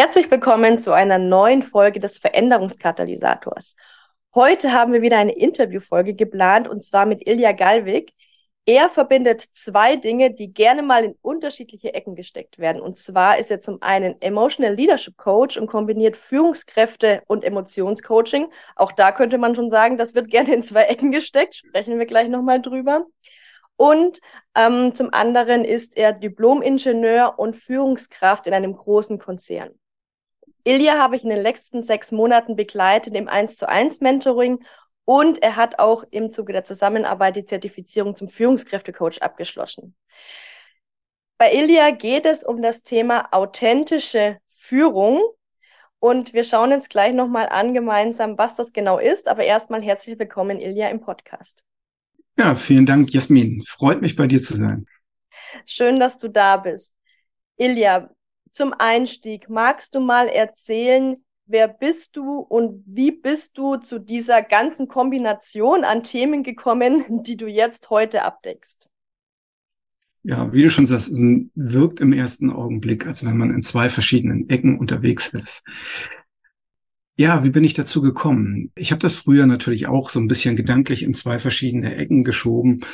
Herzlich willkommen zu einer neuen Folge des Veränderungskatalysators. Heute haben wir wieder eine Interviewfolge geplant und zwar mit Ilja Galvik. Er verbindet zwei Dinge, die gerne mal in unterschiedliche Ecken gesteckt werden. Und zwar ist er zum einen Emotional Leadership Coach und kombiniert Führungskräfte und Emotionscoaching. Auch da könnte man schon sagen, das wird gerne in zwei Ecken gesteckt. Sprechen wir gleich nochmal drüber. Und ähm, zum anderen ist er Diplom-Ingenieur und Führungskraft in einem großen Konzern. Ilja habe ich in den letzten sechs Monaten begleitet im 1 zu 1 Mentoring und er hat auch im Zuge der Zusammenarbeit die Zertifizierung zum Führungskräftecoach abgeschlossen. Bei Ilja geht es um das Thema authentische Führung und wir schauen jetzt gleich nochmal an gemeinsam, was das genau ist. Aber erstmal herzlich willkommen, Ilja, im Podcast. Ja, vielen Dank, Jasmin. Freut mich, bei dir zu sein. Schön, dass du da bist. Ilja, zum Einstieg, magst du mal erzählen, wer bist du und wie bist du zu dieser ganzen Kombination an Themen gekommen, die du jetzt heute abdeckst? Ja, wie du schon sagst, es wirkt im ersten Augenblick, als wenn man in zwei verschiedenen Ecken unterwegs ist. Ja, wie bin ich dazu gekommen? Ich habe das früher natürlich auch so ein bisschen gedanklich in zwei verschiedene Ecken geschoben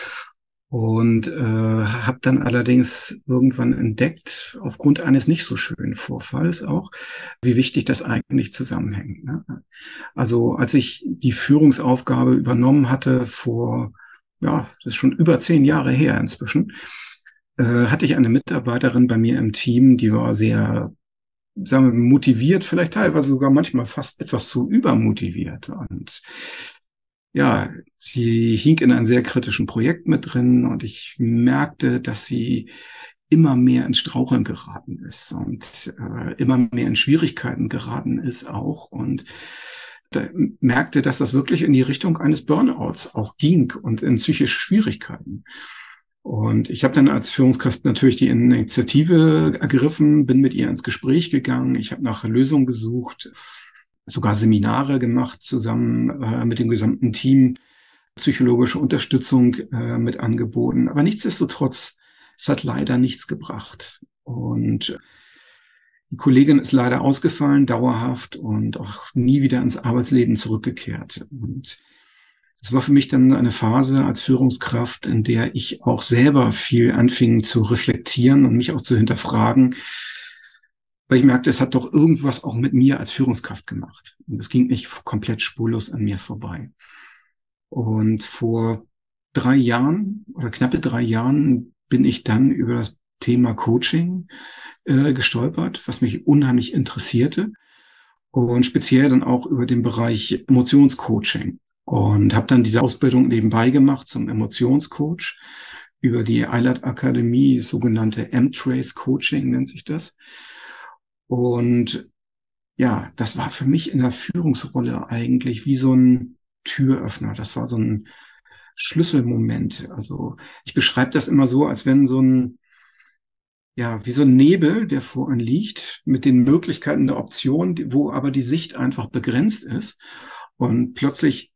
und äh, habe dann allerdings irgendwann entdeckt, aufgrund eines nicht so schönen Vorfalls auch, wie wichtig das eigentlich zusammenhängt. Ne? Also als ich die Führungsaufgabe übernommen hatte vor, ja, das ist schon über zehn Jahre her inzwischen, äh, hatte ich eine Mitarbeiterin bei mir im Team, die war sehr sagen wir, motiviert, vielleicht teilweise sogar manchmal fast etwas zu übermotiviert. Und ja, sie hing in einem sehr kritischen Projekt mit drin und ich merkte, dass sie immer mehr ins Straucheln geraten ist und äh, immer mehr in Schwierigkeiten geraten ist auch und da merkte, dass das wirklich in die Richtung eines Burnouts auch ging und in psychische Schwierigkeiten. Und ich habe dann als Führungskraft natürlich die Initiative ergriffen, bin mit ihr ins Gespräch gegangen, ich habe nach Lösungen gesucht sogar Seminare gemacht zusammen äh, mit dem gesamten Team, psychologische Unterstützung äh, mit angeboten. Aber nichtsdestotrotz, es hat leider nichts gebracht. Und die Kollegin ist leider ausgefallen, dauerhaft und auch nie wieder ins Arbeitsleben zurückgekehrt. Und das war für mich dann eine Phase als Führungskraft, in der ich auch selber viel anfing zu reflektieren und mich auch zu hinterfragen, weil ich merkte, es hat doch irgendwas auch mit mir als Führungskraft gemacht. Und es ging nicht komplett spurlos an mir vorbei. Und vor drei Jahren oder knappe drei Jahren bin ich dann über das Thema Coaching äh, gestolpert, was mich unheimlich interessierte. Und speziell dann auch über den Bereich Emotionscoaching. Und habe dann diese Ausbildung nebenbei gemacht zum Emotionscoach über die Eilert Akademie, sogenannte M-Trace Coaching nennt sich das. Und ja, das war für mich in der Führungsrolle eigentlich wie so ein Türöffner. Das war so ein Schlüsselmoment. Also ich beschreibe das immer so, als wenn so ein, ja, wie so ein Nebel, der vor einem liegt, mit den Möglichkeiten der Option, wo aber die Sicht einfach begrenzt ist. Und plötzlich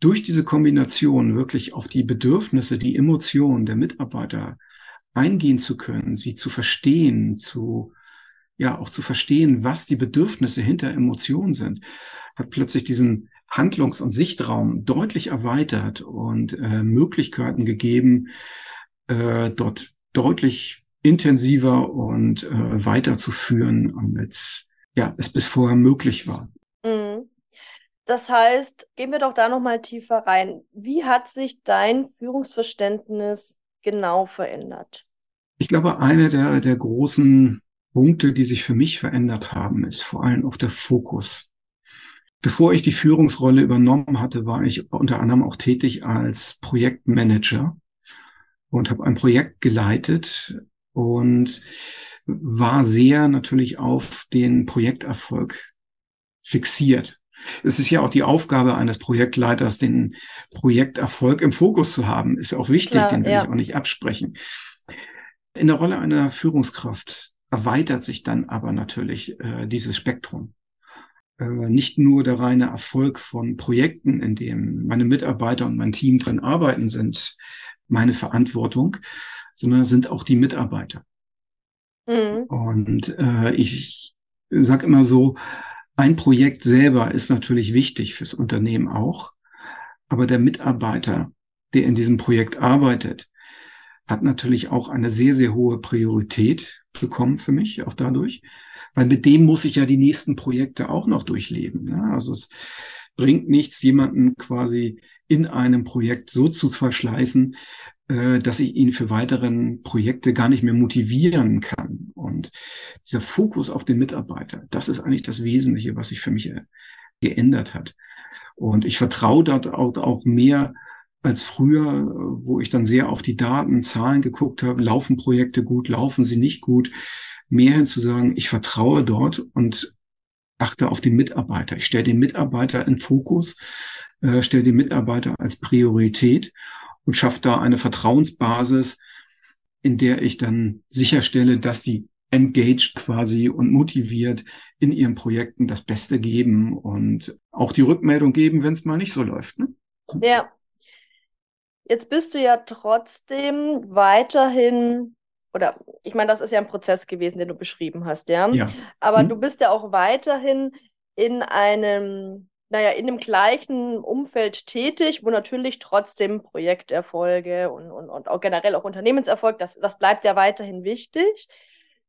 durch diese Kombination wirklich auf die Bedürfnisse, die Emotionen der Mitarbeiter eingehen zu können, sie zu verstehen, zu ja auch zu verstehen, was die Bedürfnisse hinter Emotionen sind, hat plötzlich diesen Handlungs- und Sichtraum deutlich erweitert und äh, Möglichkeiten gegeben, äh, dort deutlich intensiver und äh, weiterzuführen, als ja, es bis vorher möglich war. Mhm. Das heißt, gehen wir doch da nochmal tiefer rein. Wie hat sich dein Führungsverständnis genau verändert? Ich glaube, eine der, der großen Punkte, die sich für mich verändert haben, ist vor allem auch der Fokus. Bevor ich die Führungsrolle übernommen hatte, war ich unter anderem auch tätig als Projektmanager. und habe ein Projekt geleitet und war sehr natürlich auf den Projekterfolg fixiert. Es ist ja auch die Aufgabe eines Projektleiters, den Projekterfolg im Fokus zu haben. Ist auch wichtig, Klar, den will ja. ich auch nicht absprechen. In der Rolle einer Führungskraft erweitert sich dann aber natürlich äh, dieses Spektrum. Äh, nicht nur der reine Erfolg von Projekten, in dem meine Mitarbeiter und mein Team drin arbeiten, sind meine Verantwortung, sondern sind auch die Mitarbeiter. Mhm. Und äh, ich sage immer so, ein Projekt selber ist natürlich wichtig fürs Unternehmen auch, aber der Mitarbeiter, der in diesem Projekt arbeitet, hat natürlich auch eine sehr, sehr hohe Priorität bekommen für mich, auch dadurch, weil mit dem muss ich ja die nächsten Projekte auch noch durchleben. Ja? Also es bringt nichts, jemanden quasi in einem Projekt so zu verschleißen, äh, dass ich ihn für weiteren Projekte gar nicht mehr motivieren kann. Und dieser Fokus auf den Mitarbeiter, das ist eigentlich das Wesentliche, was sich für mich äh, geändert hat. Und ich vertraue dort auch, auch mehr als früher, wo ich dann sehr auf die Daten, Zahlen geguckt habe, laufen Projekte gut, laufen sie nicht gut, mehr hin zu sagen, ich vertraue dort und achte auf den Mitarbeiter. Ich stelle den Mitarbeiter in Fokus, äh, stelle den Mitarbeiter als Priorität und schaffe da eine Vertrauensbasis, in der ich dann sicherstelle, dass die engaged quasi und motiviert in ihren Projekten das Beste geben und auch die Rückmeldung geben, wenn es mal nicht so läuft. Ne? Ja, Jetzt bist du ja trotzdem weiterhin, oder ich meine, das ist ja ein Prozess gewesen, den du beschrieben hast, ja. ja. Aber hm. du bist ja auch weiterhin in einem, naja, in dem gleichen Umfeld tätig, wo natürlich trotzdem Projekterfolge und, und, und auch generell auch Unternehmenserfolg, das, das bleibt ja weiterhin wichtig.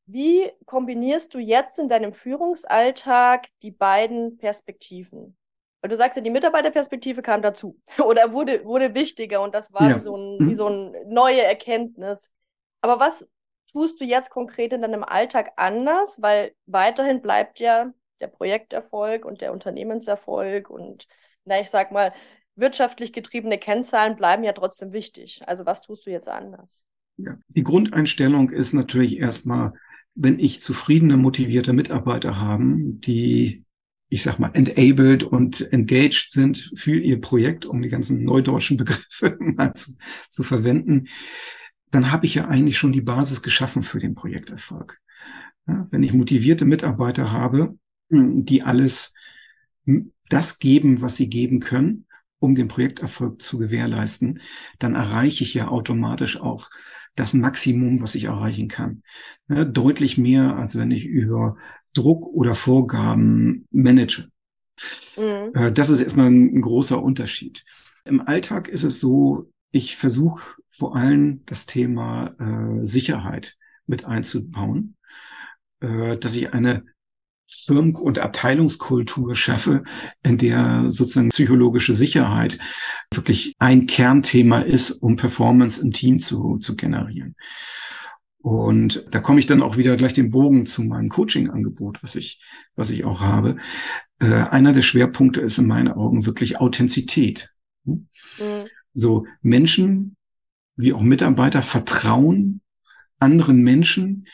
Wie kombinierst du jetzt in deinem Führungsalltag die beiden Perspektiven? Weil du sagst ja, die Mitarbeiterperspektive kam dazu oder wurde, wurde wichtiger und das war ja. wie, so ein, wie mhm. so eine neue Erkenntnis. Aber was tust du jetzt konkret in deinem Alltag anders? Weil weiterhin bleibt ja der Projekterfolg und der Unternehmenserfolg und, na, ich sag mal, wirtschaftlich getriebene Kennzahlen bleiben ja trotzdem wichtig. Also was tust du jetzt anders? Ja, die Grundeinstellung ist natürlich erstmal, wenn ich zufriedene, motivierte Mitarbeiter haben, die ich sag mal, enabled und engaged sind für ihr Projekt, um die ganzen neudeutschen Begriffe mal zu, zu verwenden, dann habe ich ja eigentlich schon die Basis geschaffen für den Projekterfolg. Ja, wenn ich motivierte Mitarbeiter habe, die alles das geben, was sie geben können, um den Projekterfolg zu gewährleisten, dann erreiche ich ja automatisch auch das Maximum, was ich erreichen kann. Ja, deutlich mehr, als wenn ich über Druck oder Vorgaben manage. Mhm. Äh, das ist erstmal ein, großer Unterschied. Im Alltag ist es so, ich versuche vor allem das Thema äh, Sicherheit mit einzubauen, äh, dass ich eine Firmen- und Abteilungskultur schaffe, in der sozusagen psychologische Sicherheit wirklich ein Kernthema ist, um Performance im Team zu, zu generieren. Und da komme ich dann auch wieder gleich den Bogen zu meinem Coaching-Angebot, was ich, was ich auch habe. Äh, einer der Schwerpunkte ist in meinen Augen wirklich Authentizität. Hm? Mhm. So Menschen wie auch Mitarbeiter vertrauen anderen Menschen,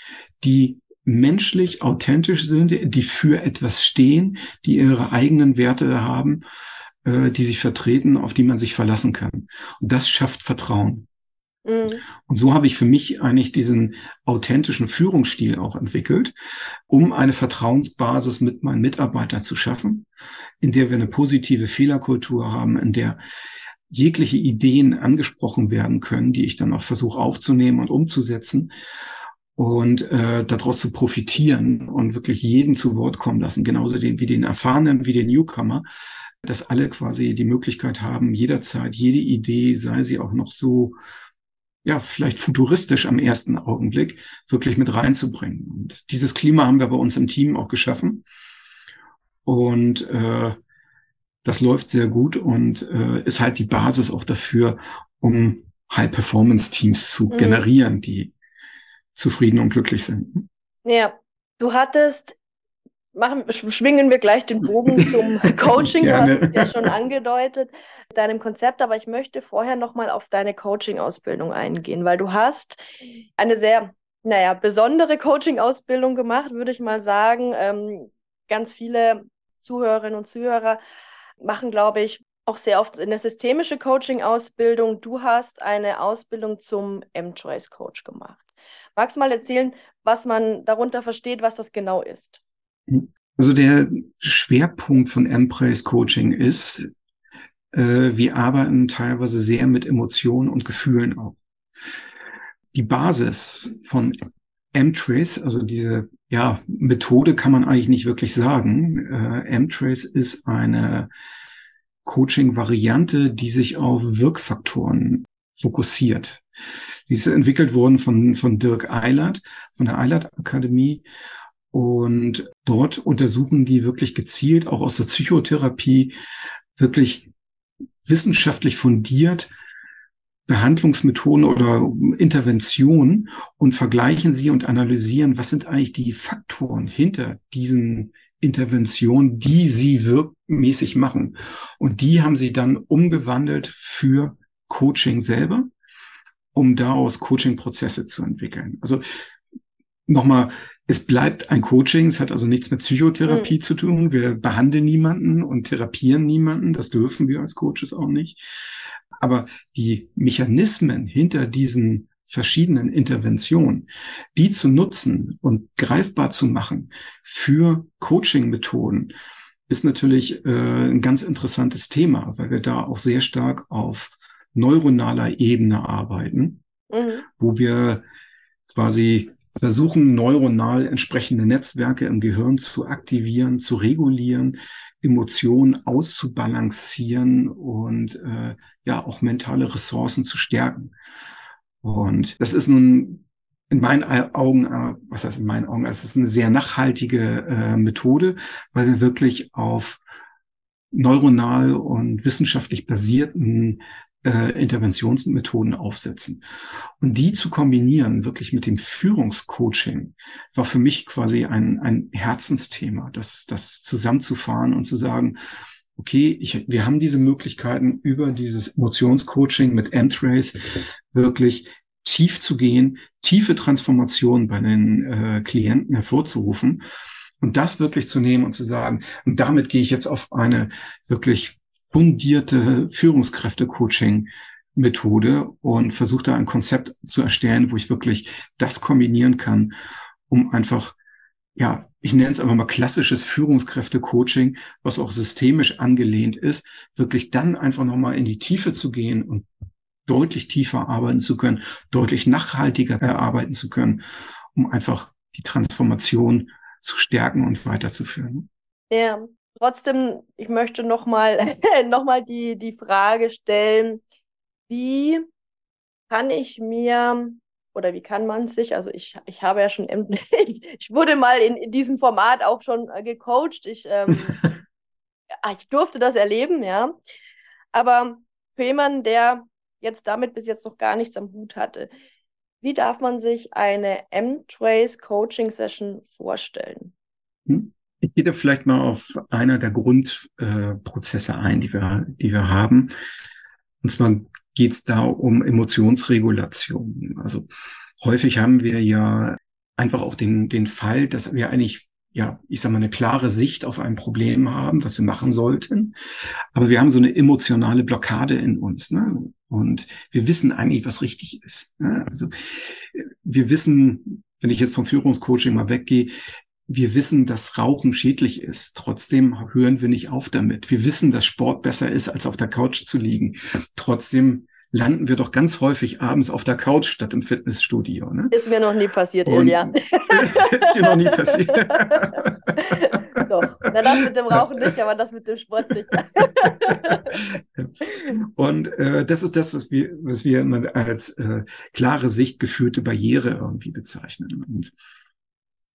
die menschlich authentisch sind, die für etwas stehen, die ihre eigenen Werte haben, äh, die sich vertreten, auf die man sich verlassen kann. Und das schafft Vertrauen. Mhm. Und so habe ich für mich eigentlich diesen authentischen Führungsstil auch entwickelt, um eine Vertrauensbasis mit meinen Mitarbeitern zu schaffen, in der wir eine positive Fehlerkultur haben, in der jegliche Ideen angesprochen werden können, die ich dann auch versuche aufzunehmen und umzusetzen und äh, daraus zu profitieren und wirklich jeden zu Wort kommen lassen, genauso den, wie den Erfahrenen, wie den Newcomer, dass alle quasi die Möglichkeit haben, jederzeit jede Idee, sei sie auch noch so ja, vielleicht futuristisch am ersten Augenblick wirklich mit reinzubringen. Und dieses Klima haben wir bei uns im Team auch geschaffen. Und äh, das läuft sehr gut und äh, ist halt die Basis auch dafür, um High-Performance-Teams zu mhm. generieren, die zufrieden und glücklich sind. Ja, du hattest machen, schwingen wir gleich den Bogen zum Coaching. du hast es ja schon angedeutet, deinem Konzept, aber ich möchte vorher nochmal auf deine Coaching-Ausbildung eingehen, weil du hast eine sehr, naja, besondere Coaching-Ausbildung gemacht, würde ich mal sagen. Ähm, ganz viele Zuhörerinnen und Zuhörer machen, glaube ich, auch sehr oft eine systemische Coaching-Ausbildung. Du hast eine Ausbildung zum M-Choice-Coach gemacht. Magst du mal erzählen, was man darunter versteht, was das genau ist? Also der Schwerpunkt von M-Praise Coaching ist, äh, wir arbeiten teilweise sehr mit Emotionen und Gefühlen auch. Die Basis von M-Trace, also diese ja, Methode kann man eigentlich nicht wirklich sagen. Äh, M-Trace ist eine Coaching-Variante, die sich auf Wirkfaktoren fokussiert. Die ist entwickelt worden von, von Dirk Eilert, von der Eilert Akademie. Und dort untersuchen die wirklich gezielt, auch aus der Psychotherapie, wirklich wissenschaftlich fundiert Behandlungsmethoden oder Interventionen und vergleichen sie und analysieren, was sind eigentlich die Faktoren hinter diesen Interventionen, die sie wirkmäßig machen. Und die haben sie dann umgewandelt für Coaching selber, um daraus Coaching-Prozesse zu entwickeln. Also nochmal, es bleibt ein Coaching, es hat also nichts mit Psychotherapie mhm. zu tun. Wir behandeln niemanden und therapieren niemanden, das dürfen wir als Coaches auch nicht. Aber die Mechanismen hinter diesen verschiedenen Interventionen, die zu nutzen und greifbar zu machen für Coaching-Methoden, ist natürlich äh, ein ganz interessantes Thema, weil wir da auch sehr stark auf neuronaler Ebene arbeiten, mhm. wo wir quasi versuchen, neuronal entsprechende Netzwerke im Gehirn zu aktivieren, zu regulieren, Emotionen auszubalancieren und äh, ja auch mentale Ressourcen zu stärken. Und das ist nun in meinen Augen, äh, was heißt in meinen Augen, es ist eine sehr nachhaltige äh, Methode, weil wir wirklich auf neuronal und wissenschaftlich basierten äh, Interventionsmethoden aufsetzen. Und die zu kombinieren, wirklich mit dem Führungscoaching, war für mich quasi ein, ein Herzensthema, das, das zusammenzufahren und zu sagen, okay, ich, wir haben diese Möglichkeiten über dieses Emotionscoaching mit M-Trace wirklich tief zu gehen, tiefe Transformationen bei den äh, Klienten hervorzurufen und das wirklich zu nehmen und zu sagen, und damit gehe ich jetzt auf eine wirklich fundierte Führungskräfte-Coaching-Methode und versuche da ein Konzept zu erstellen, wo ich wirklich das kombinieren kann, um einfach, ja, ich nenne es einfach mal klassisches Führungskräfte-Coaching, was auch systemisch angelehnt ist, wirklich dann einfach nochmal in die Tiefe zu gehen und deutlich tiefer arbeiten zu können, deutlich nachhaltiger erarbeiten zu können, um einfach die Transformation zu stärken und weiterzuführen. Ja, Trotzdem, ich möchte nochmal noch mal die, die Frage stellen, wie kann ich mir oder wie kann man sich, also ich, ich habe ja schon, ich wurde mal in, in diesem Format auch schon äh, gecoacht, ich, ähm, ich durfte das erleben, ja. Aber für jemanden, der jetzt damit bis jetzt noch gar nichts am Hut hatte, wie darf man sich eine M-Trace Coaching Session vorstellen? Hm? Ich gehe da vielleicht mal auf einer der Grundprozesse äh, ein, die wir, die wir haben. Und zwar geht es da um Emotionsregulation. Also häufig haben wir ja einfach auch den, den Fall, dass wir eigentlich ja, ich sag mal, eine klare Sicht auf ein Problem haben, was wir machen sollten. Aber wir haben so eine emotionale Blockade in uns. Ne? Und wir wissen eigentlich, was richtig ist. Ne? Also wir wissen, wenn ich jetzt vom Führungscoaching mal weggehe, wir wissen, dass Rauchen schädlich ist. Trotzdem hören wir nicht auf damit. Wir wissen, dass Sport besser ist, als auf der Couch zu liegen. Trotzdem landen wir doch ganz häufig abends auf der Couch statt im Fitnessstudio. Ne? Ist mir noch nie passiert, Und Ilja. ist dir noch nie passiert. doch. Na, das mit dem Rauchen nicht, aber das mit dem Sport sicher. Und äh, das ist das, was wir, was wir als äh, klare Sicht geführte Barriere irgendwie bezeichnen. Und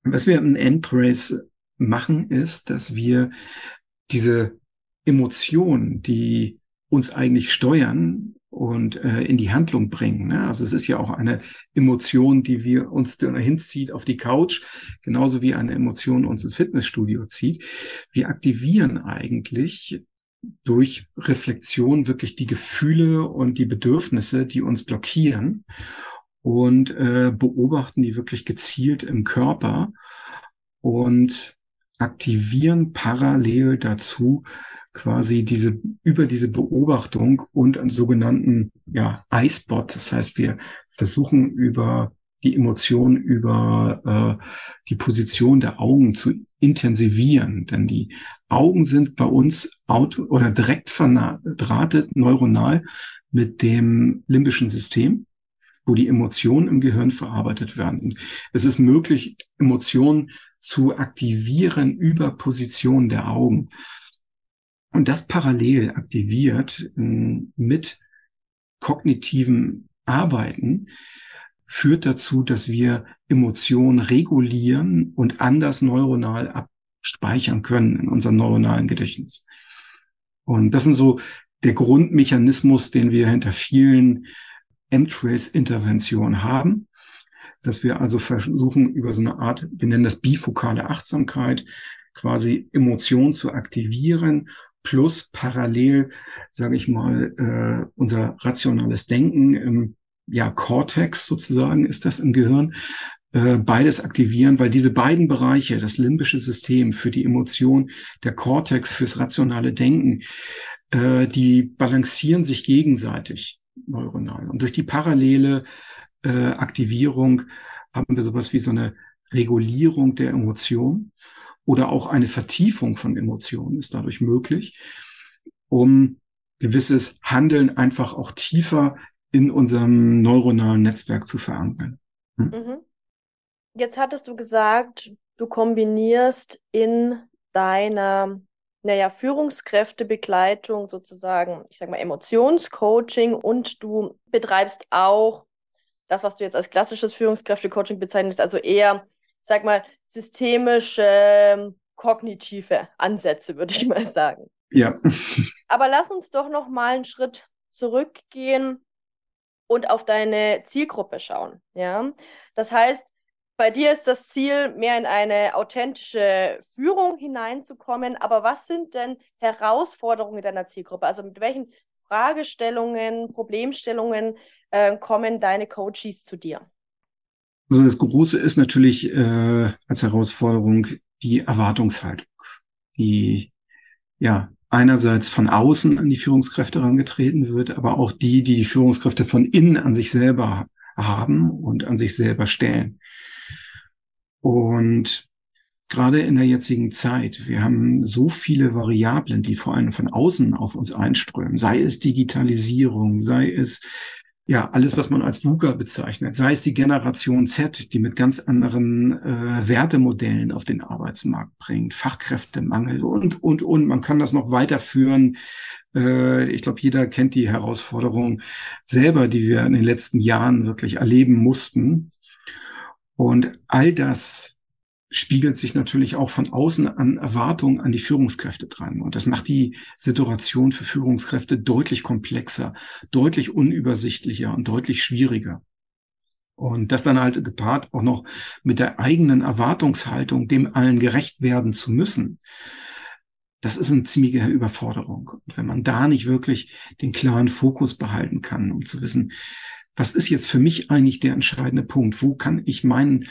was wir im Endrace machen, ist, dass wir diese Emotionen, die uns eigentlich steuern und äh, in die Handlung bringen. Ne? Also es ist ja auch eine Emotion, die wir uns hinzieht auf die Couch, genauso wie eine Emotion uns ins Fitnessstudio zieht. Wir aktivieren eigentlich durch Reflexion wirklich die Gefühle und die Bedürfnisse, die uns blockieren und äh, beobachten die wirklich gezielt im Körper und aktivieren parallel dazu quasi diese über diese Beobachtung und einen sogenannten ja Icebot. Das heißt, wir versuchen über die Emotion über äh, die Position der Augen zu intensivieren, denn die Augen sind bei uns auto oder direkt verdrahtet neuronal mit dem limbischen System, wo die Emotionen im Gehirn verarbeitet werden. Es ist möglich, Emotionen zu aktivieren über Position der Augen. Und das parallel aktiviert äh, mit kognitiven Arbeiten führt dazu, dass wir Emotionen regulieren und anders neuronal abspeichern können in unserem neuronalen Gedächtnis. Und das sind so der Grundmechanismus, den wir hinter vielen M-Trace-Interventionen haben, dass wir also versuchen, über so eine Art, wir nennen das bifokale Achtsamkeit, quasi Emotionen zu aktivieren, plus parallel, sage ich mal, äh, unser rationales Denken im ja, Cortex sozusagen ist das im Gehirn, äh, beides aktivieren, weil diese beiden Bereiche, das limbische System für die Emotion, der Cortex fürs rationale Denken, äh, die balancieren sich gegenseitig neuronal. Und durch die parallele äh, Aktivierung haben wir sowas wie so eine Regulierung der Emotion oder auch eine Vertiefung von Emotionen ist dadurch möglich, um gewisses Handeln einfach auch tiefer in unserem neuronalen Netzwerk zu verankern. Hm? Mhm. Jetzt hattest du gesagt, du kombinierst in deiner naja, Führungskräftebegleitung sozusagen, ich sag mal, Emotionscoaching und du betreibst auch das, was du jetzt als klassisches Führungskräftecoaching bezeichnest, also eher, sag mal, systemische, kognitive Ansätze, würde ich mal sagen. Ja. Aber lass uns doch noch mal einen Schritt zurückgehen und auf deine Zielgruppe schauen. Ja? Das heißt, bei dir ist das Ziel, mehr in eine authentische Führung hineinzukommen. Aber was sind denn Herausforderungen deiner Zielgruppe? Also mit welchen Fragestellungen, Problemstellungen äh, kommen deine Coaches zu dir? Also das Große ist natürlich äh, als Herausforderung die Erwartungshaltung, die ja einerseits von außen an die Führungskräfte herangetreten wird, aber auch die, die die Führungskräfte von innen an sich selber haben und an sich selber stellen. Und gerade in der jetzigen Zeit, wir haben so viele Variablen, die vor allem von außen auf uns einströmen, sei es Digitalisierung, sei es ja, alles, was man als VUCA bezeichnet, sei es die Generation Z, die mit ganz anderen äh, Wertemodellen auf den Arbeitsmarkt bringt, Fachkräftemangel und, und, und. Man kann das noch weiterführen. Äh, ich glaube, jeder kennt die Herausforderung selber, die wir in den letzten Jahren wirklich erleben mussten. Und all das spiegelt sich natürlich auch von außen an Erwartungen an die Führungskräfte dran. Und das macht die Situation für Führungskräfte deutlich komplexer, deutlich unübersichtlicher und deutlich schwieriger. Und das dann halt gepaart auch noch mit der eigenen Erwartungshaltung, dem allen gerecht werden zu müssen. Das ist eine ziemliche Überforderung. Und wenn man da nicht wirklich den klaren Fokus behalten kann, um zu wissen, was ist jetzt für mich eigentlich der entscheidende Punkt? Wo kann ich meinen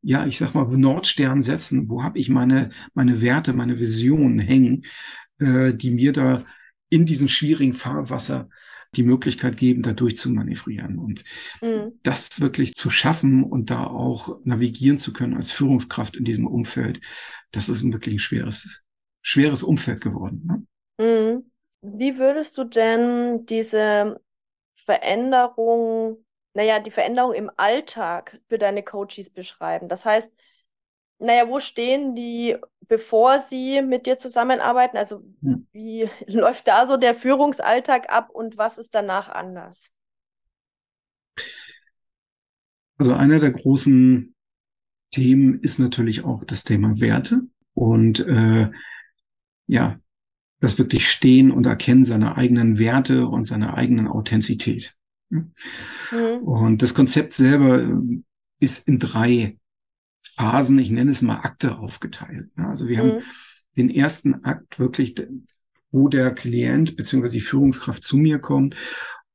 ja, ich sag mal, Nordstern setzen, wo habe ich meine, meine Werte, meine Visionen hängen, äh, die mir da in diesem schwierigen Fahrwasser die Möglichkeit geben, da durchzumanövrieren und mhm. das wirklich zu schaffen und da auch navigieren zu können als Führungskraft in diesem Umfeld, das ist ein wirklich ein schweres, schweres Umfeld geworden. Ne? Mhm. Wie würdest du denn diese Veränderung naja, die Veränderung im Alltag für deine Coaches beschreiben? Das heißt, naja, wo stehen die, bevor sie mit dir zusammenarbeiten? Also ja. wie läuft da so der Führungsalltag ab und was ist danach anders? Also einer der großen Themen ist natürlich auch das Thema Werte. Und äh, ja, das wirklich Stehen und Erkennen seiner eigenen Werte und seiner eigenen Authentizität. Mhm. Und das Konzept selber ist in drei Phasen, ich nenne es mal Akte aufgeteilt. Also wir mhm. haben den ersten Akt wirklich, wo der Klient bzw. die Führungskraft zu mir kommt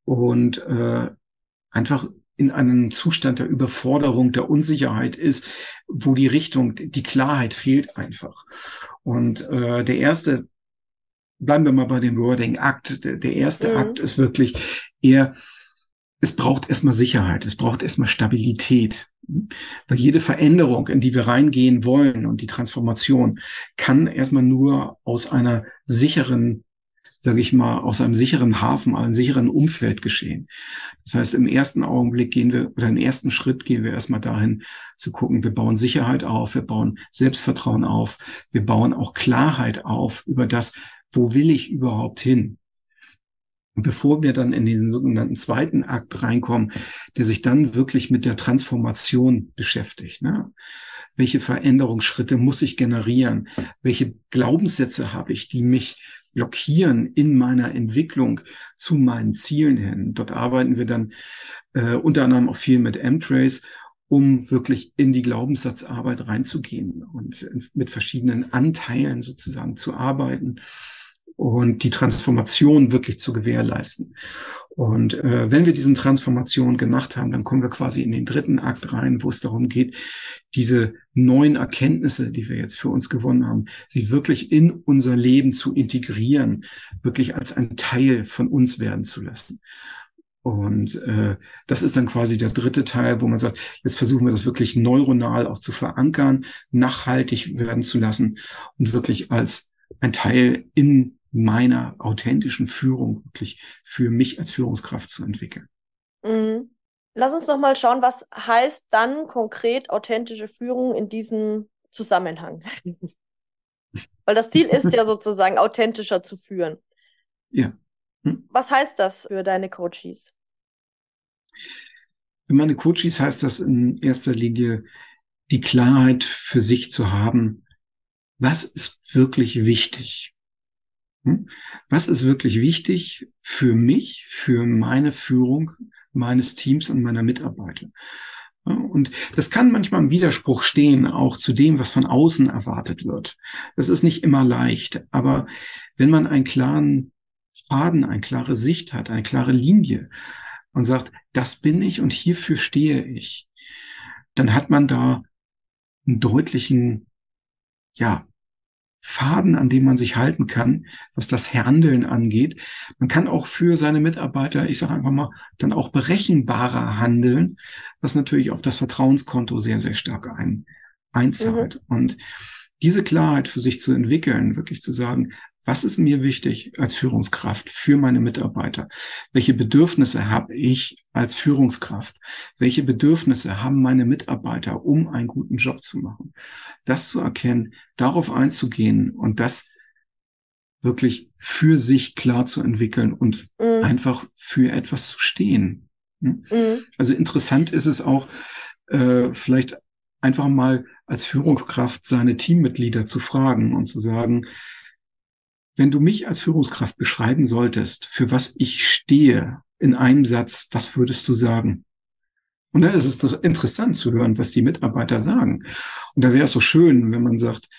und äh, einfach in einem Zustand der Überforderung, der Unsicherheit ist, wo die Richtung, die Klarheit fehlt einfach. Und äh, der erste, bleiben wir mal bei dem Wording Akt, der, der erste mhm. Akt ist wirklich eher, es braucht erstmal Sicherheit, es braucht erstmal Stabilität. Weil jede Veränderung, in die wir reingehen wollen und die Transformation, kann erstmal nur aus einer sicheren sage ich mal, aus einem sicheren Hafen, einem sicheren Umfeld geschehen. Das heißt, im ersten Augenblick gehen wir, oder im ersten Schritt gehen wir erstmal dahin zu gucken, wir bauen Sicherheit auf, wir bauen Selbstvertrauen auf, wir bauen auch Klarheit auf über das, wo will ich überhaupt hin? Und bevor wir dann in diesen sogenannten zweiten Akt reinkommen, der sich dann wirklich mit der Transformation beschäftigt. Ne? Welche Veränderungsschritte muss ich generieren? Welche Glaubenssätze habe ich, die mich blockieren in meiner Entwicklung zu meinen Zielen hin? Dort arbeiten wir dann äh, unter anderem auch viel mit M-Trace um wirklich in die Glaubenssatzarbeit reinzugehen und mit verschiedenen Anteilen sozusagen zu arbeiten und die Transformation wirklich zu gewährleisten. Und äh, wenn wir diesen Transformation gemacht haben, dann kommen wir quasi in den dritten Akt rein, wo es darum geht, diese neuen Erkenntnisse, die wir jetzt für uns gewonnen haben, sie wirklich in unser Leben zu integrieren, wirklich als ein Teil von uns werden zu lassen. Und äh, das ist dann quasi der dritte Teil, wo man sagt, jetzt versuchen wir das wirklich neuronal auch zu verankern, nachhaltig werden zu lassen und wirklich als ein Teil in meiner authentischen Führung wirklich für mich als Führungskraft zu entwickeln. Mhm. Lass uns noch mal schauen, was heißt dann konkret authentische Führung in diesem Zusammenhang? Weil das Ziel ist ja sozusagen authentischer zu führen. Ja. Hm? Was heißt das für deine Coaches? Für meine Coaches heißt das in erster Linie, die Klarheit für sich zu haben, was ist wirklich wichtig? Hm? Was ist wirklich wichtig für mich, für meine Führung meines Teams und meiner Mitarbeiter? Und das kann manchmal im Widerspruch stehen, auch zu dem, was von außen erwartet wird. Das ist nicht immer leicht, aber wenn man einen klaren Faden, eine klare Sicht hat, eine klare Linie und sagt, das bin ich und hierfür stehe ich, dann hat man da einen deutlichen, ja, Faden, an dem man sich halten kann, was das Handeln angeht. Man kann auch für seine Mitarbeiter, ich sage einfach mal, dann auch berechenbarer handeln, was natürlich auf das Vertrauenskonto sehr, sehr stark ein, einzahlt. Mhm. Und diese Klarheit für sich zu entwickeln, wirklich zu sagen, was ist mir wichtig als Führungskraft für meine Mitarbeiter? Welche Bedürfnisse habe ich als Führungskraft? Welche Bedürfnisse haben meine Mitarbeiter, um einen guten Job zu machen? Das zu erkennen, darauf einzugehen und das wirklich für sich klar zu entwickeln und mhm. einfach für etwas zu stehen. Hm? Mhm. Also interessant ist es auch, äh, vielleicht einfach mal als Führungskraft seine Teammitglieder zu fragen und zu sagen, wenn du mich als Führungskraft beschreiben solltest, für was ich stehe in einem Satz, was würdest du sagen? Und da ist es interessant zu hören, was die Mitarbeiter sagen. Und da wäre es so schön, wenn man sagt,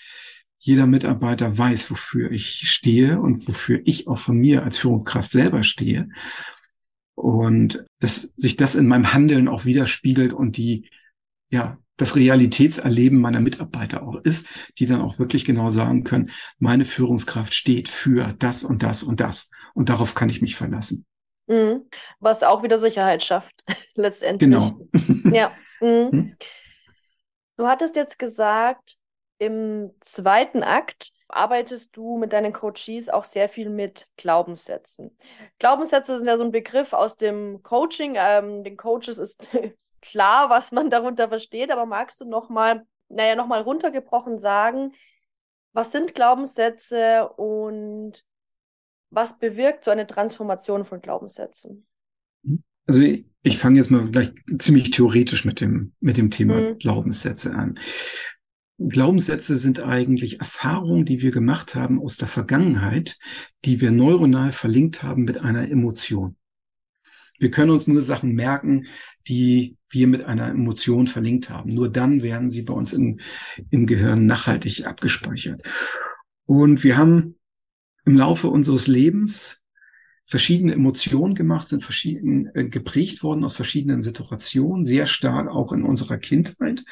jeder Mitarbeiter weiß, wofür ich stehe und wofür ich auch von mir als Führungskraft selber stehe. Und dass sich das in meinem Handeln auch widerspiegelt und die, ja, das Realitätserleben meiner Mitarbeiter auch ist, die dann auch wirklich genau sagen können, meine Führungskraft steht für das und das und das. Und darauf kann ich mich verlassen. Mhm. Was auch wieder Sicherheit schafft, letztendlich. Genau. ja. Mhm. Hm? Du hattest jetzt gesagt, im zweiten Akt arbeitest du mit deinen Coaches auch sehr viel mit Glaubenssätzen. Glaubenssätze sind ja so ein Begriff aus dem Coaching. Ähm, den Coaches ist klar, was man darunter versteht, aber magst du nochmal, naja, nochmal runtergebrochen sagen, was sind Glaubenssätze und was bewirkt so eine Transformation von Glaubenssätzen? Also ich, ich fange jetzt mal gleich ziemlich theoretisch mit dem, mit dem Thema mhm. Glaubenssätze an. Glaubenssätze sind eigentlich Erfahrungen, die wir gemacht haben aus der Vergangenheit, die wir neuronal verlinkt haben mit einer Emotion. Wir können uns nur Sachen merken, die wir mit einer Emotion verlinkt haben. Nur dann werden sie bei uns im, im Gehirn nachhaltig abgespeichert. Und wir haben im Laufe unseres Lebens verschiedene Emotionen gemacht, sind verschieden äh, geprägt worden aus verschiedenen Situationen, sehr stark auch in unserer Kindheit.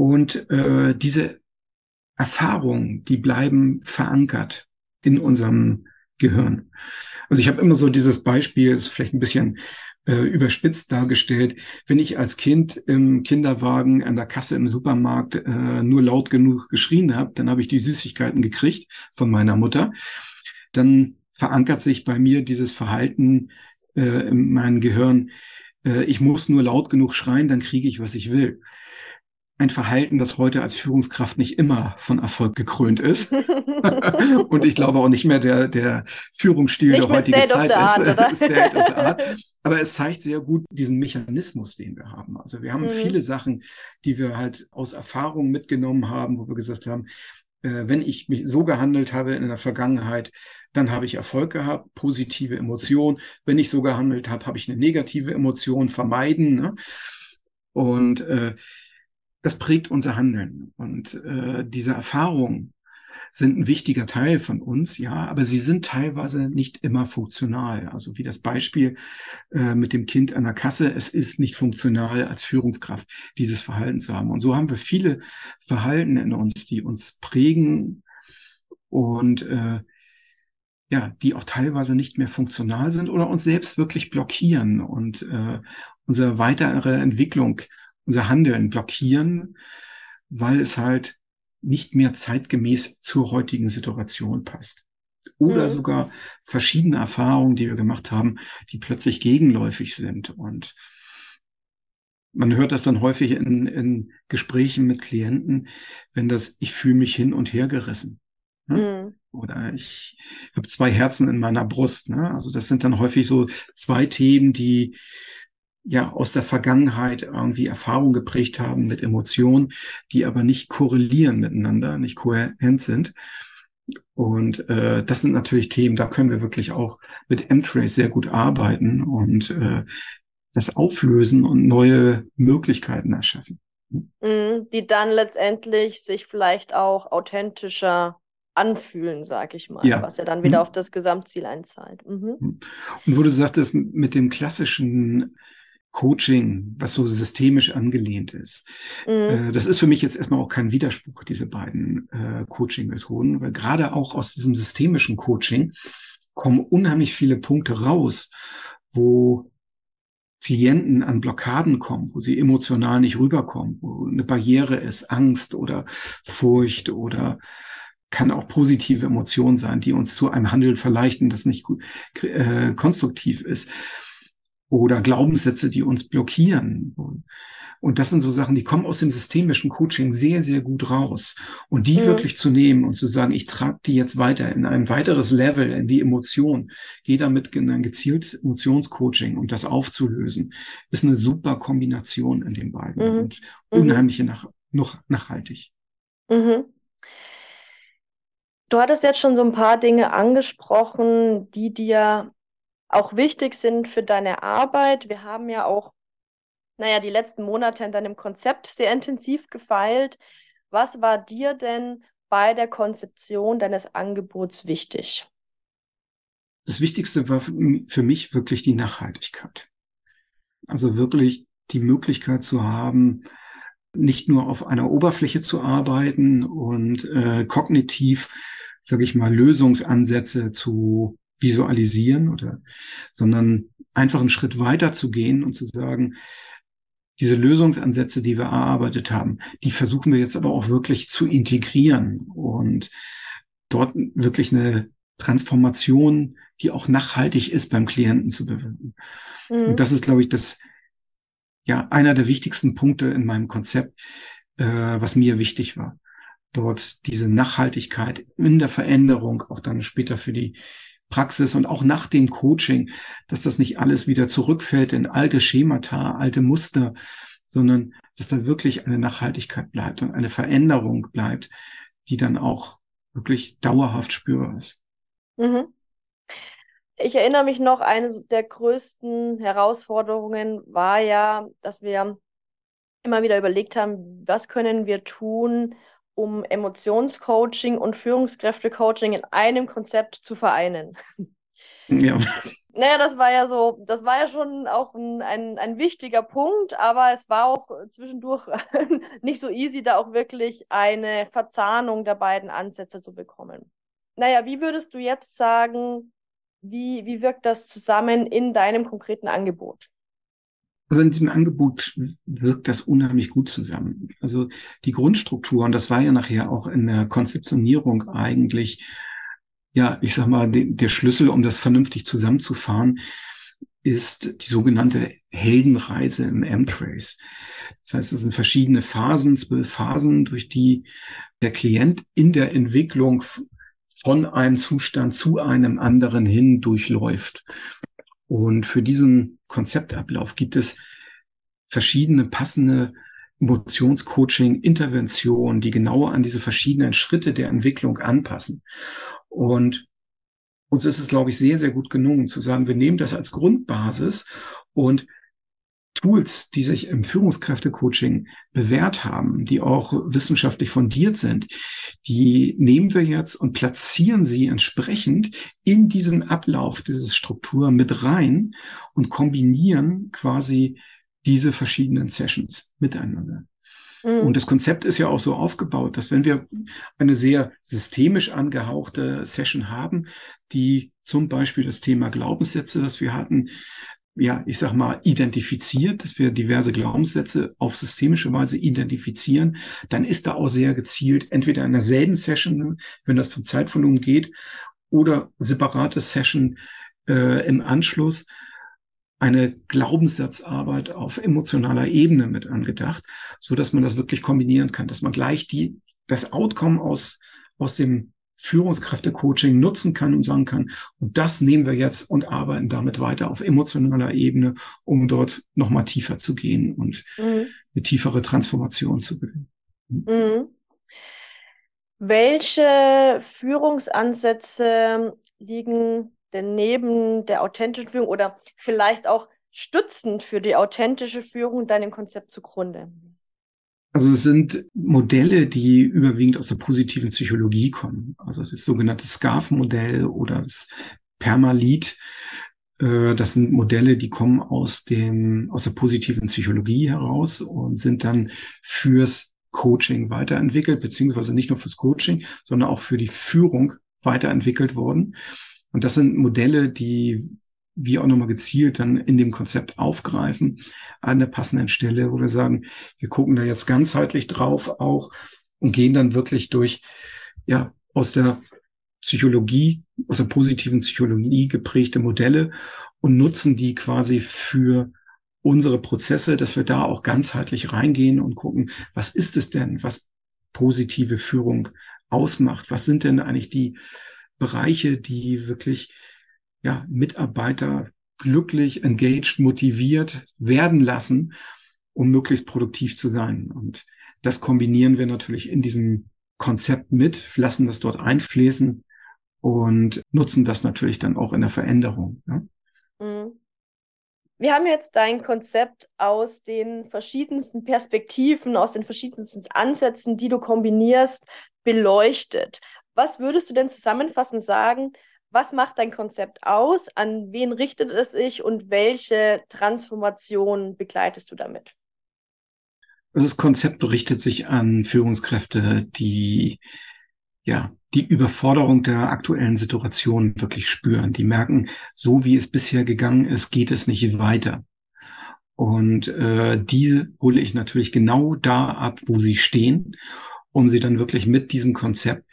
Und äh, diese Erfahrungen, die bleiben verankert in unserem Gehirn. Also ich habe immer so dieses Beispiel, ist vielleicht ein bisschen äh, überspitzt dargestellt, wenn ich als Kind im Kinderwagen an der Kasse im Supermarkt äh, nur laut genug geschrien habe, dann habe ich die Süßigkeiten gekriegt von meiner Mutter. Dann verankert sich bei mir dieses Verhalten äh, in meinem Gehirn. Äh, ich muss nur laut genug schreien, dann kriege ich, was ich will. Ein Verhalten, das heute als Führungskraft nicht immer von Erfolg gekrönt ist. Und ich glaube auch nicht mehr der, der Führungsstil nicht der heutigen Zeit ist. Art. Aber es zeigt sehr gut diesen Mechanismus, den wir haben. Also wir haben mhm. viele Sachen, die wir halt aus Erfahrung mitgenommen haben, wo wir gesagt haben, äh, wenn ich mich so gehandelt habe in der Vergangenheit, dann habe ich Erfolg gehabt, positive Emotion. Wenn ich so gehandelt habe, habe ich eine negative Emotion vermeiden. Ne? Und äh, das prägt unser Handeln. Und äh, diese Erfahrungen sind ein wichtiger Teil von uns, ja, aber sie sind teilweise nicht immer funktional. Also wie das Beispiel äh, mit dem Kind an der Kasse, es ist nicht funktional als Führungskraft, dieses Verhalten zu haben. Und so haben wir viele Verhalten in uns, die uns prägen und äh, ja, die auch teilweise nicht mehr funktional sind oder uns selbst wirklich blockieren und äh, unsere weitere Entwicklung, unser Handeln blockieren, weil es halt nicht mehr zeitgemäß zur heutigen Situation passt. Oder mhm. sogar verschiedene Erfahrungen, die wir gemacht haben, die plötzlich gegenläufig sind. Und man hört das dann häufig in, in Gesprächen mit Klienten, wenn das, ich fühle mich hin und her gerissen. Ne? Mhm. Oder ich habe zwei Herzen in meiner Brust. Ne? Also das sind dann häufig so zwei Themen, die ja aus der Vergangenheit irgendwie Erfahrung geprägt haben mit Emotionen, die aber nicht korrelieren miteinander, nicht kohärent sind. Und äh, das sind natürlich Themen, da können wir wirklich auch mit M-Trace sehr gut arbeiten und äh, das auflösen und neue Möglichkeiten erschaffen. Mhm, die dann letztendlich sich vielleicht auch authentischer anfühlen, sag ich mal, ja. was ja dann wieder mhm. auf das Gesamtziel einzahlt. Mhm. Und wo du sagtest, mit dem klassischen Coaching, was so systemisch angelehnt ist. Mhm. Äh, das ist für mich jetzt erstmal auch kein Widerspruch, diese beiden äh, Coaching-Methoden, weil gerade auch aus diesem systemischen Coaching kommen unheimlich viele Punkte raus, wo Klienten an Blockaden kommen, wo sie emotional nicht rüberkommen, wo eine Barriere ist, Angst oder Furcht oder kann auch positive Emotionen sein, die uns zu einem Handeln verleichten, das nicht äh, konstruktiv ist oder Glaubenssätze, die uns blockieren. Und das sind so Sachen, die kommen aus dem systemischen Coaching sehr, sehr gut raus. Und die mhm. wirklich zu nehmen und zu sagen, ich trage die jetzt weiter in ein weiteres Level, in die Emotion, gehe damit in ein gezieltes Emotionscoaching und das aufzulösen, ist eine super Kombination in den beiden mhm. und mhm. unheimliche nach, noch nachhaltig. Mhm. Du hattest jetzt schon so ein paar Dinge angesprochen, die dir auch wichtig sind für deine Arbeit. Wir haben ja auch, naja, die letzten Monate in deinem Konzept sehr intensiv gefeilt. Was war dir denn bei der Konzeption deines Angebots wichtig? Das Wichtigste war für mich wirklich die Nachhaltigkeit. Also wirklich die Möglichkeit zu haben, nicht nur auf einer Oberfläche zu arbeiten und äh, kognitiv, sage ich mal, Lösungsansätze zu visualisieren oder, sondern einfach einen Schritt weiter zu gehen und zu sagen, diese Lösungsansätze, die wir erarbeitet haben, die versuchen wir jetzt aber auch wirklich zu integrieren und dort wirklich eine Transformation, die auch nachhaltig ist beim Klienten zu bewirken. Mhm. Und das ist, glaube ich, das, ja, einer der wichtigsten Punkte in meinem Konzept, äh, was mir wichtig war. Dort diese Nachhaltigkeit in der Veränderung, auch dann später für die Praxis und auch nach dem Coaching, dass das nicht alles wieder zurückfällt in alte Schemata, alte Muster, sondern dass da wirklich eine Nachhaltigkeit bleibt und eine Veränderung bleibt, die dann auch wirklich dauerhaft spürbar ist. Mhm. Ich erinnere mich noch, eine der größten Herausforderungen war ja, dass wir immer wieder überlegt haben, was können wir tun, um Emotionscoaching und Führungskräftecoaching in einem Konzept zu vereinen. Ja. Naja, das war ja so, das war ja schon auch ein, ein, ein wichtiger Punkt, aber es war auch zwischendurch nicht so easy, da auch wirklich eine Verzahnung der beiden Ansätze zu bekommen. Naja, wie würdest du jetzt sagen, wie, wie wirkt das zusammen in deinem konkreten Angebot? Also in diesem Angebot wirkt das unheimlich gut zusammen. Also die Grundstruktur, und das war ja nachher auch in der Konzeptionierung eigentlich, ja, ich sag mal, de, der Schlüssel, um das vernünftig zusammenzufahren, ist die sogenannte Heldenreise im M-Trace. Das heißt, es sind verschiedene Phasen, zwölf Phasen, durch die der Klient in der Entwicklung von einem Zustand zu einem anderen hin durchläuft. Und für diesen Konzeptablauf gibt es verschiedene passende Emotionscoaching, Interventionen, die genau an diese verschiedenen Schritte der Entwicklung anpassen. Und uns ist es, glaube ich, sehr, sehr gut gelungen zu sagen, wir nehmen das als Grundbasis und Tools, die sich im Führungskräftecoaching bewährt haben, die auch wissenschaftlich fundiert sind, die nehmen wir jetzt und platzieren sie entsprechend in diesen Ablauf, diese Struktur mit rein und kombinieren quasi diese verschiedenen Sessions miteinander. Mhm. Und das Konzept ist ja auch so aufgebaut, dass wenn wir eine sehr systemisch angehauchte Session haben, die zum Beispiel das Thema Glaubenssätze, das wir hatten, ja, ich sag mal, identifiziert, dass wir diverse Glaubenssätze auf systemische Weise identifizieren, dann ist da auch sehr gezielt, entweder in derselben Session, wenn das vom Zeitvolumen geht, oder separate Session äh, im Anschluss eine Glaubenssatzarbeit auf emotionaler Ebene mit angedacht, so dass man das wirklich kombinieren kann, dass man gleich die, das Outcome aus, aus dem Führungskräfte-Coaching nutzen kann und sagen kann, und das nehmen wir jetzt und arbeiten damit weiter auf emotionaler Ebene, um dort nochmal tiefer zu gehen und mhm. eine tiefere Transformation zu gewinnen. Mhm. Welche Führungsansätze liegen denn neben der authentischen Führung oder vielleicht auch stützend für die authentische Führung deinem Konzept zugrunde? Also es sind Modelle, die überwiegend aus der positiven Psychologie kommen. Also das sogenannte SCARF-Modell oder das Permalit. Äh, das sind Modelle, die kommen aus dem, aus der positiven Psychologie heraus und sind dann fürs Coaching weiterentwickelt, beziehungsweise nicht nur fürs Coaching, sondern auch für die Führung weiterentwickelt worden. Und das sind Modelle, die wir auch nochmal gezielt dann in dem Konzept aufgreifen an der passenden Stelle, wo wir sagen, wir gucken da jetzt ganzheitlich drauf auch und gehen dann wirklich durch, ja, aus der Psychologie, aus der positiven Psychologie geprägte Modelle und nutzen die quasi für unsere Prozesse, dass wir da auch ganzheitlich reingehen und gucken, was ist es denn, was positive Führung ausmacht? Was sind denn eigentlich die Bereiche, die wirklich ja, Mitarbeiter glücklich, engaged, motiviert werden lassen, um möglichst produktiv zu sein. Und das kombinieren wir natürlich in diesem Konzept mit, lassen das dort einfließen und nutzen das natürlich dann auch in der Veränderung. Ja? Mhm. Wir haben jetzt dein Konzept aus den verschiedensten Perspektiven, aus den verschiedensten Ansätzen, die du kombinierst, beleuchtet. Was würdest du denn zusammenfassend sagen, was macht dein Konzept aus? An wen richtet es sich und welche Transformation begleitest du damit? Also das Konzept richtet sich an Führungskräfte, die ja die Überforderung der aktuellen Situation wirklich spüren. Die merken, so wie es bisher gegangen ist, geht es nicht weiter. Und äh, diese hole ich natürlich genau da ab, wo sie stehen, um sie dann wirklich mit diesem Konzept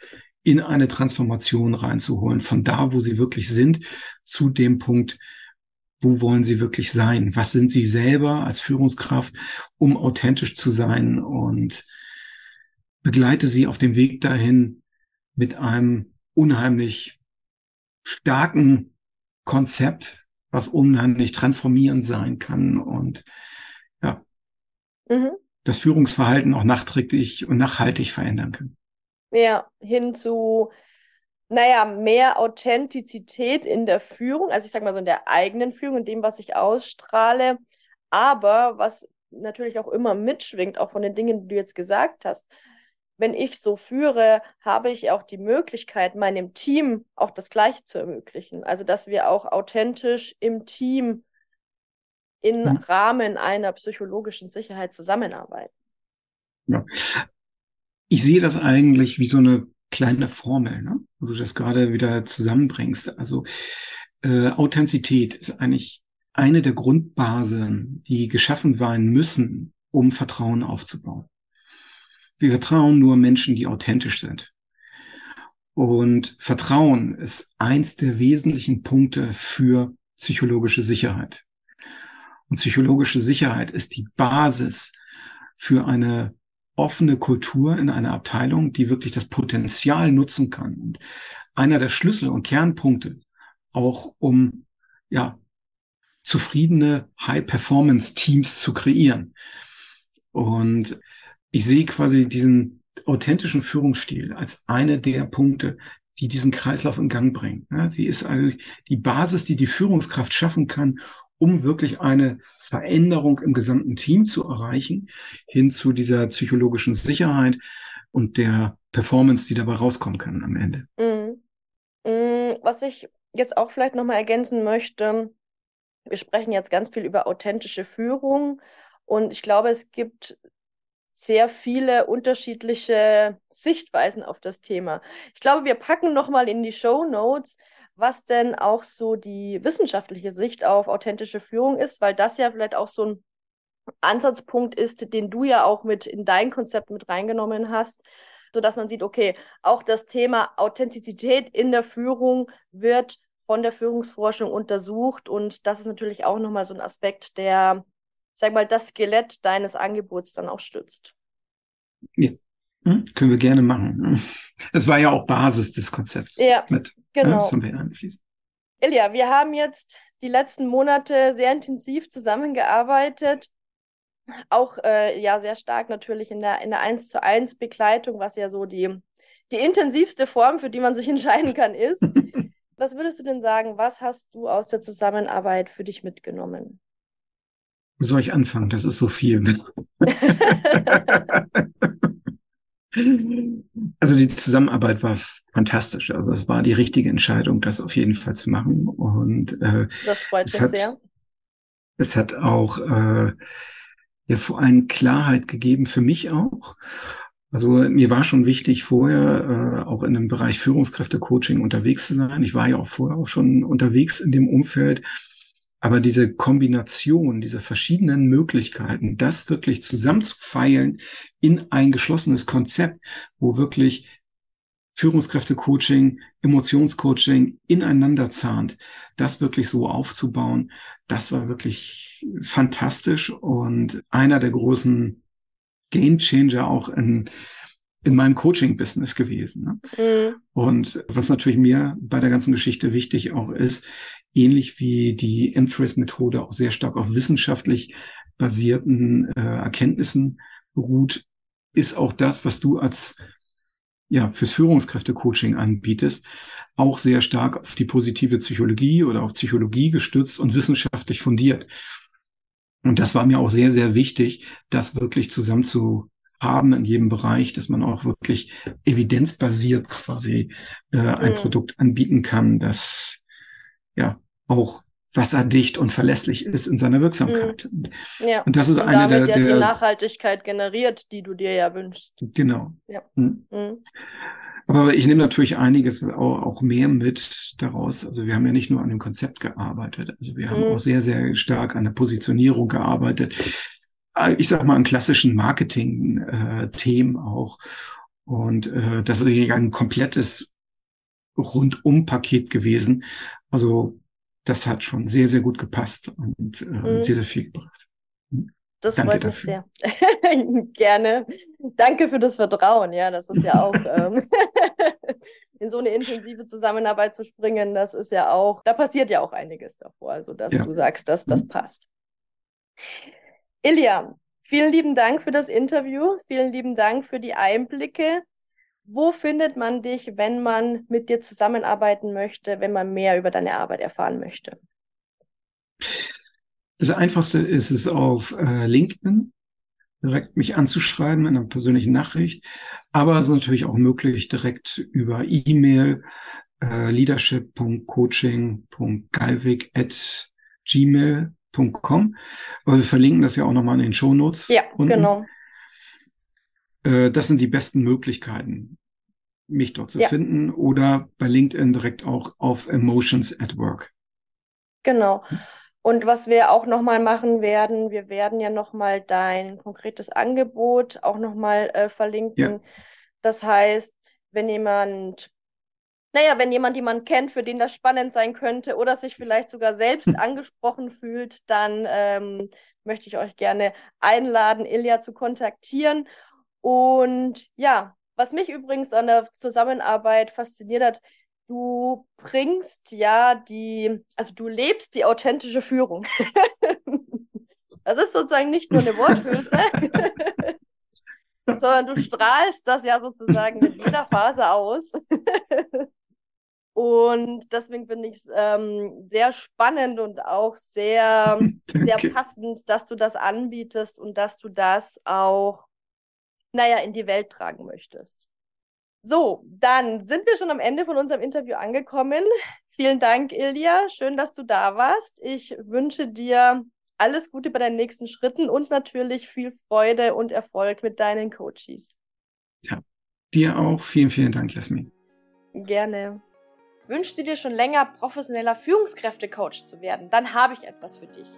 in eine Transformation reinzuholen, von da, wo sie wirklich sind, zu dem Punkt, wo wollen sie wirklich sein? Was sind sie selber als Führungskraft, um authentisch zu sein? Und begleite sie auf dem Weg dahin mit einem unheimlich starken Konzept, was unheimlich transformierend sein kann. Und ja, mhm. das Führungsverhalten auch nachträglich und nachhaltig verändern kann. Ja, hin zu, naja, mehr Authentizität in der Führung, also ich sag mal so in der eigenen Führung, in dem, was ich ausstrahle, aber was natürlich auch immer mitschwingt, auch von den Dingen, die du jetzt gesagt hast. Wenn ich so führe, habe ich auch die Möglichkeit, meinem Team auch das Gleiche zu ermöglichen. Also, dass wir auch authentisch im Team im hm. Rahmen einer psychologischen Sicherheit zusammenarbeiten. Ja. Ich sehe das eigentlich wie so eine kleine Formel, ne? wo du das gerade wieder zusammenbringst. Also äh, Authentizität ist eigentlich eine der Grundbasen, die geschaffen werden müssen, um Vertrauen aufzubauen. Wir vertrauen nur Menschen, die authentisch sind. Und Vertrauen ist eins der wesentlichen Punkte für psychologische Sicherheit. Und psychologische Sicherheit ist die Basis für eine offene Kultur in einer Abteilung, die wirklich das Potenzial nutzen kann. Und einer der Schlüssel und Kernpunkte auch um ja zufriedene High-Performance-Teams zu kreieren. Und ich sehe quasi diesen authentischen Führungsstil als eine der Punkte, die diesen Kreislauf in Gang bringen. sie ist eigentlich die Basis, die die Führungskraft schaffen kann, um wirklich eine Veränderung im gesamten Team zu erreichen, hin zu dieser psychologischen Sicherheit und der Performance, die dabei rauskommen kann am Ende. Mhm. Mhm. Was ich jetzt auch vielleicht nochmal ergänzen möchte, wir sprechen jetzt ganz viel über authentische Führung und ich glaube, es gibt sehr viele unterschiedliche Sichtweisen auf das Thema. Ich glaube, wir packen nochmal in die Show Notes, was denn auch so die wissenschaftliche Sicht auf authentische Führung ist, weil das ja vielleicht auch so ein Ansatzpunkt ist, den du ja auch mit in dein Konzept mit reingenommen hast, sodass man sieht, okay, auch das Thema Authentizität in der Führung wird von der Führungsforschung untersucht und das ist natürlich auch nochmal so ein Aspekt, der, sag mal, das Skelett deines Angebots dann auch stützt. Ja, hm? können wir gerne machen. Das war ja auch Basis des Konzepts. Ja, mit. genau. Das haben wir. Ilja, wir haben jetzt die letzten Monate sehr intensiv zusammengearbeitet. Auch äh, ja sehr stark natürlich in der, in der 1 zu 1 Begleitung, was ja so die, die intensivste Form, für die man sich entscheiden kann, ist. Was würdest du denn sagen, was hast du aus der Zusammenarbeit für dich mitgenommen? Wo soll ich anfangen? Das ist so viel. Also die Zusammenarbeit war fantastisch. Also es war die richtige Entscheidung, das auf jeden Fall zu machen. Und äh, das freut mich hat, sehr. Es hat auch äh, ja vor allem Klarheit gegeben für mich auch. Also mir war schon wichtig, vorher äh, auch in dem Bereich Führungskräfte-Coaching unterwegs zu sein. Ich war ja auch vorher auch schon unterwegs in dem Umfeld. Aber diese Kombination dieser verschiedenen Möglichkeiten, das wirklich zusammenzufeilen in ein geschlossenes Konzept, wo wirklich Führungskräfte-Coaching, Emotionscoaching ineinander zahnt, das wirklich so aufzubauen, das war wirklich fantastisch und einer der großen Game Changer auch in, in meinem Coaching-Business gewesen. Ne? Mhm. Und was natürlich mir bei der ganzen Geschichte wichtig auch ist, ähnlich wie die M-Trace-Methode auch sehr stark auf wissenschaftlich basierten äh, Erkenntnissen beruht, ist auch das, was du als ja, fürs Führungskräfte-Coaching anbietest, auch sehr stark auf die positive Psychologie oder auf Psychologie gestützt und wissenschaftlich fundiert. Und das war mir auch sehr, sehr wichtig, das wirklich zusammen zu haben in jedem Bereich, dass man auch wirklich evidenzbasiert quasi äh, ein mhm. Produkt anbieten kann, das ja auch wasserdicht und verlässlich ist in seiner Wirksamkeit. Mhm. Ja. Und das ist und eine der, der die Nachhaltigkeit generiert, die du dir ja wünschst. Genau. Ja. Mhm. Mhm. Aber ich nehme natürlich einiges auch, auch, mehr mit daraus. Also wir haben ja nicht nur an dem Konzept gearbeitet. Also wir haben mhm. auch sehr, sehr stark an der Positionierung gearbeitet. Ich sag mal an klassischen Marketing-Themen äh, auch. Und äh, das ist ein komplettes Rundum-Paket gewesen. Also das hat schon sehr, sehr gut gepasst und äh, mhm. sehr, sehr viel gebracht. Das Danke freut mich dafür. sehr. Gerne. Danke für das Vertrauen. Ja, das ist ja auch ähm, in so eine intensive Zusammenarbeit zu springen, das ist ja auch, da passiert ja auch einiges davor. Also, dass ja. du sagst, dass das mhm. passt. Ilja, Vielen lieben Dank für das Interview. Vielen lieben Dank für die Einblicke. Wo findet man dich, wenn man mit dir zusammenarbeiten möchte, wenn man mehr über deine Arbeit erfahren möchte? Das Einfachste ist es auf äh, LinkedIn, direkt mich anzuschreiben in einer persönlichen Nachricht. Aber es ist natürlich auch möglich, direkt über E-Mail äh, leadership.coaching.galwig at gmail.com. Aber wir verlinken das ja auch nochmal in den Show Notes. Ja, unten. genau. Äh, das sind die besten Möglichkeiten, mich dort zu ja. finden oder bei LinkedIn direkt auch auf Emotions at Work. Genau. Und was wir auch nochmal machen werden, wir werden ja nochmal dein konkretes Angebot auch nochmal äh, verlinken. Ja. Das heißt, wenn jemand, naja, wenn jemand jemanden kennt, für den das spannend sein könnte oder sich vielleicht sogar selbst angesprochen fühlt, dann ähm, möchte ich euch gerne einladen, Ilja zu kontaktieren. Und ja, was mich übrigens an der Zusammenarbeit fasziniert hat, du bringst ja die, also du lebst die authentische Führung. das ist sozusagen nicht nur eine Worthülse, sondern du strahlst das ja sozusagen in jeder Phase aus. Und deswegen finde ich es ähm, sehr spannend und auch sehr, sehr passend, dass du das anbietest und dass du das auch, naja, in die Welt tragen möchtest. So, dann sind wir schon am Ende von unserem Interview angekommen. Vielen Dank, Ilja. Schön, dass du da warst. Ich wünsche dir alles Gute bei deinen nächsten Schritten und natürlich viel Freude und Erfolg mit deinen Coaches. Ja, dir auch. Vielen, vielen Dank, Jasmin. Gerne. Wünschst du dir schon länger professioneller Führungskräftecoach zu werden? Dann habe ich etwas für dich.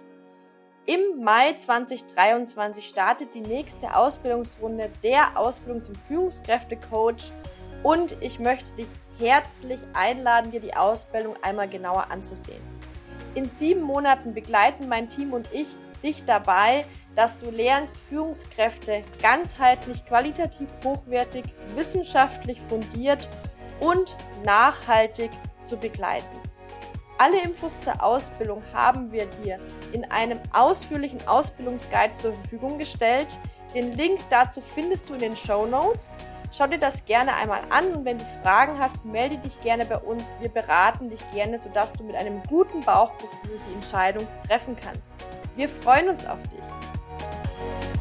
Im Mai 2023 startet die nächste Ausbildungsrunde der Ausbildung zum Führungskräftecoach und ich möchte dich herzlich einladen, dir die Ausbildung einmal genauer anzusehen. In sieben Monaten begleiten mein Team und ich dich dabei, dass du lernst, Führungskräfte ganzheitlich, qualitativ hochwertig, wissenschaftlich fundiert und nachhaltig zu begleiten. Alle Infos zur Ausbildung haben wir dir in einem ausführlichen Ausbildungsguide zur Verfügung gestellt. Den Link dazu findest du in den Show Notes. Schau dir das gerne einmal an und wenn du Fragen hast, melde dich gerne bei uns. Wir beraten dich gerne, sodass du mit einem guten Bauchgefühl die Entscheidung treffen kannst. Wir freuen uns auf dich.